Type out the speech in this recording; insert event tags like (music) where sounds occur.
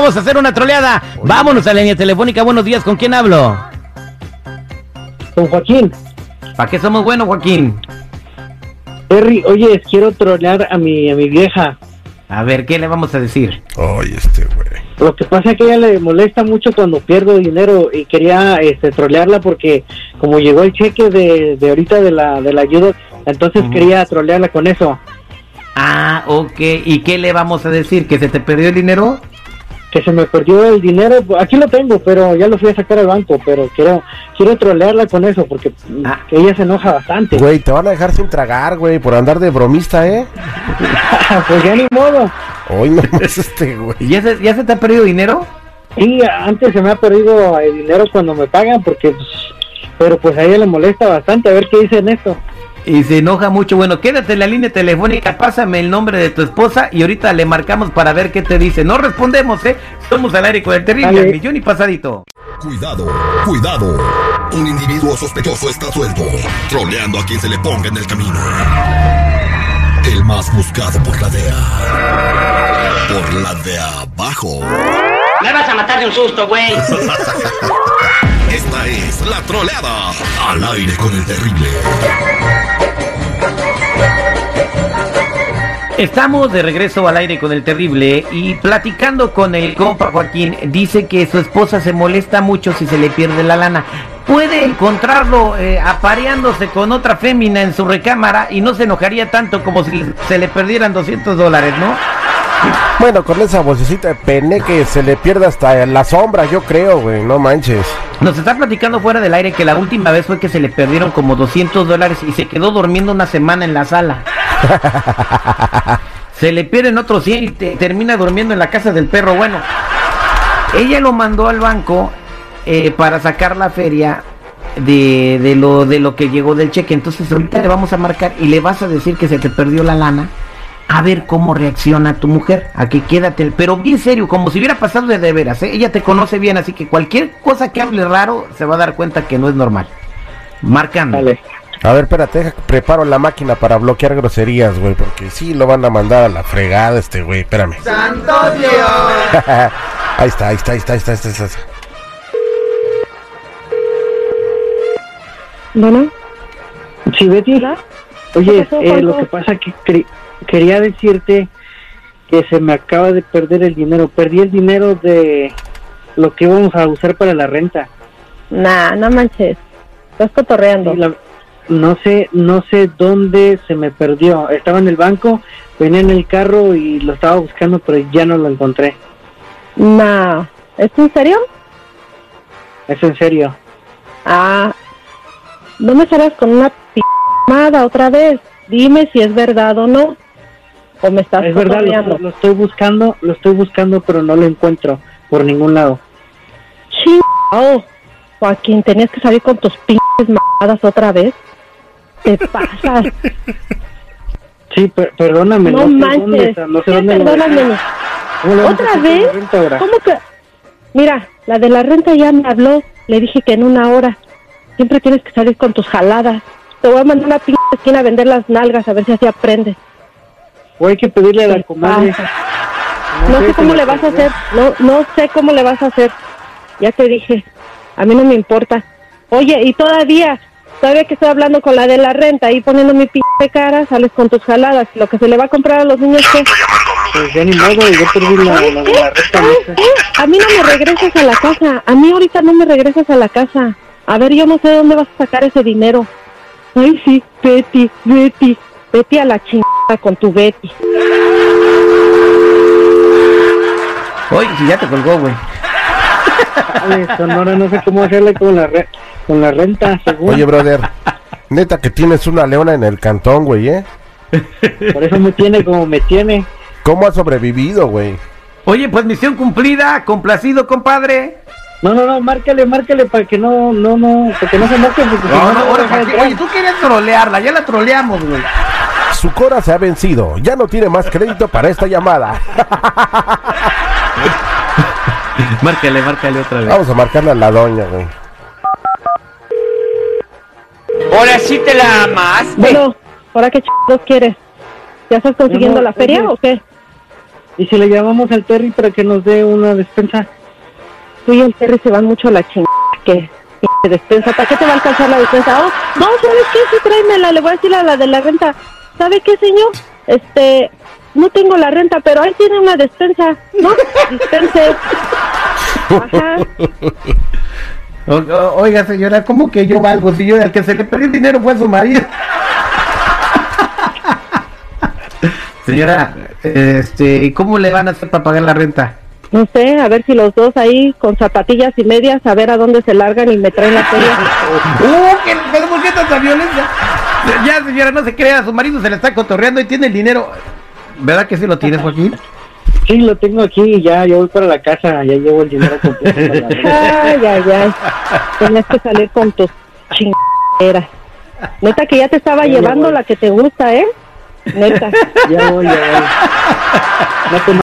Vamos a hacer una troleada. Vámonos a la línea telefónica. Buenos días, ¿con quién hablo? Con Joaquín. ¿Para qué somos buenos, Joaquín? Terry, oye, quiero trolear a mi, a mi vieja. A ver, ¿qué le vamos a decir? Ay, este güey. Lo que pasa es que a ella le molesta mucho cuando pierdo dinero y quería este, trolearla porque como llegó el cheque de, de ahorita de la, de la ayuda, entonces quería trolearla con eso. Ah, ok. ¿Y qué le vamos a decir? ¿Que se te perdió el dinero? Que se me perdió el dinero, aquí lo tengo, pero ya lo fui a sacar al banco, pero quiero quiero trolearla con eso porque Ah. ella se enoja bastante. Güey, te van a dejar sin tragar, güey, por andar de bromista, ¿eh? (laughs) pues ya ni modo. Hoy no más este, güey. ¿Ya se, ¿Ya se te ha perdido dinero? Sí, antes se me ha perdido el dinero cuando me pagan porque pues, pero pues a ella le molesta bastante a ver qué dicen esto. Y se enoja mucho. Bueno, quédate en la línea telefónica, pásame el nombre de tu esposa y ahorita le marcamos para ver qué te dice. No respondemos, ¿eh? Somos al aire con el terrible, Dale. al millón y pasadito. Cuidado, cuidado. Un individuo sospechoso está suelto, troleando a quien se le ponga en el camino. El más buscado por la DEA. Por la de abajo. Me vas a matar de un susto, güey. (laughs) Esta es la troleada. Al aire con el terrible. Estamos de regreso al aire con el terrible y platicando con el compa Joaquín, dice que su esposa se molesta mucho si se le pierde la lana. Puede encontrarlo eh, apareándose con otra fémina en su recámara y no se enojaría tanto como si se le perdieran 200 dólares, ¿no? Bueno, con esa vocecita de pene que se le pierde hasta la sombra, yo creo, güey, no manches. Nos está platicando fuera del aire que la última vez fue que se le perdieron como 200 dólares y se quedó durmiendo una semana en la sala. (laughs) se le pierden otros 100 y te- termina durmiendo en la casa del perro. Bueno, ella lo mandó al banco eh, para sacar la feria de, de lo, de lo que llegó del cheque. Entonces ahorita le vamos a marcar y le vas a decir que se te perdió la lana. A ver cómo reacciona tu mujer. Aquí quédate, pero bien serio, como si hubiera pasado de de veras. ¿eh? Ella te conoce bien, así que cualquier cosa que hable raro se va a dar cuenta que no es normal. Marcando. A ver, espérate, preparo la máquina para bloquear groserías, güey, porque sí lo van a mandar a la fregada este güey, espérame. ¡Santo Dios! ahí está, ahí está, ahí está, ahí está, ahí está. Bueno, Sí, Betty. ¿Hola? Oye, ¿Qué pasó, eh, lo que pasa que cre- quería decirte que se me acaba de perder el dinero. Perdí el dinero de lo que íbamos a usar para la renta. nah, no manches. Estás cotorreando. La- no sé, no sé dónde se me perdió. Estaba en el banco, venía en el carro y lo estaba buscando, pero ya no lo encontré. Nah, ¿es en serio? Es en serio. Ah, no me salgas con una p***mada otra vez. Dime si es verdad o no. O me estás Es verdad, lo, estoy buscando, lo estoy buscando, pero no lo encuentro por ningún lado. Chingado. Joaquín, tenías que salir con tus mamadas otra vez. Te pasas. Sí, per- perdóname, no no, manches. dónde no sé ¿Qué dónde lo perdóname? dejé. ¿Cómo le vamos a ¿Otra vez? ¿Cómo que? Mira, la de la renta ya me habló. Le dije que en una hora. Siempre tienes que salir con tus jaladas. Te voy a mandar una pinche esquina a vender las nalgas a ver si así aprendes. O hay que pedirle a la comadre. pasas. No sé cómo le vas a hacer. No, no sé cómo le vas a hacer. Ya te dije. A mí no me importa. Oye, y todavía, todavía que estoy hablando con la de la renta y poniendo mi pinche cara, sales con tus jaladas. Lo que se le va a comprar a los niños, ¿qué? Pues ya ni modo, yo perdí la, ¿Sabes la, qué? la renta. ¿Sabes esa. qué? A mí no me regresas a la casa. A mí ahorita no me regresas a la casa. A ver, yo no sé de dónde vas a sacar ese dinero. Ay, sí, Betty, Betty. Betty a la chingada con tu Betty. Oye, si ya te colgó, güey. Dale, Sonora, no sé cómo hacerle con la, re- con la renta, según. Oye, brother, neta que tienes una leona en el cantón, güey, ¿eh? Por eso me tiene como me tiene. ¿Cómo has sobrevivido, güey? Oye, pues misión cumplida, complacido, compadre. No, no, no, márcale, márcale para que no, no, no, para que no se moque. Porque No, no, ahora, oye, tú querías trolearla, ya la troleamos, güey. Su cora se ha vencido, ya no tiene más crédito para esta llamada. (laughs) Márcale, márcale otra vez. Vamos a marcarle a la doña, güey. Ahora sí te la amaste. Bueno, ¿ahora qué chingados quieres? ¿Ya estás consiguiendo No, no, la feria oye. o qué? ¿Y si le llamamos al Terry para que nos dé una despensa? Tú y el Terry se van mucho a la chingada. que p- despensa? ¿Para qué te va a alcanzar la despensa? Oh, no, ¿sabes qué? Sí, tráemela. Le voy a decir a la de la renta. ¿Sabe qué, señor? Este, no tengo la renta, pero ahí tiene una despensa. No, (laughs) dispense. (laughs) Ajá. Oiga, señora, ¿cómo que yo valgo? Si yo el que se le perdió el dinero fue a su marido. (laughs) señora, este, ¿y cómo le van a hacer para pagar la renta? No sé, a ver si los dos ahí con zapatillas y medias, a ver a dónde se largan y me traen la (laughs) feria. ¡Uh! ¿qué, pero ¿Por qué tanta violencia? Ya, señora, no se crea, su marido se le está cotorreando y tiene el dinero. ¿Verdad que sí lo tienes, Joaquín? Sí, lo tengo aquí y ya, yo voy para la casa, ya llevo el dinero completo. (laughs) Ay, ay, ay. Tenías que salir con tus chingaderas. Neta que ya te estaba llevando la que te gusta, ¿eh? Neta. Ya voy, ya voy. No te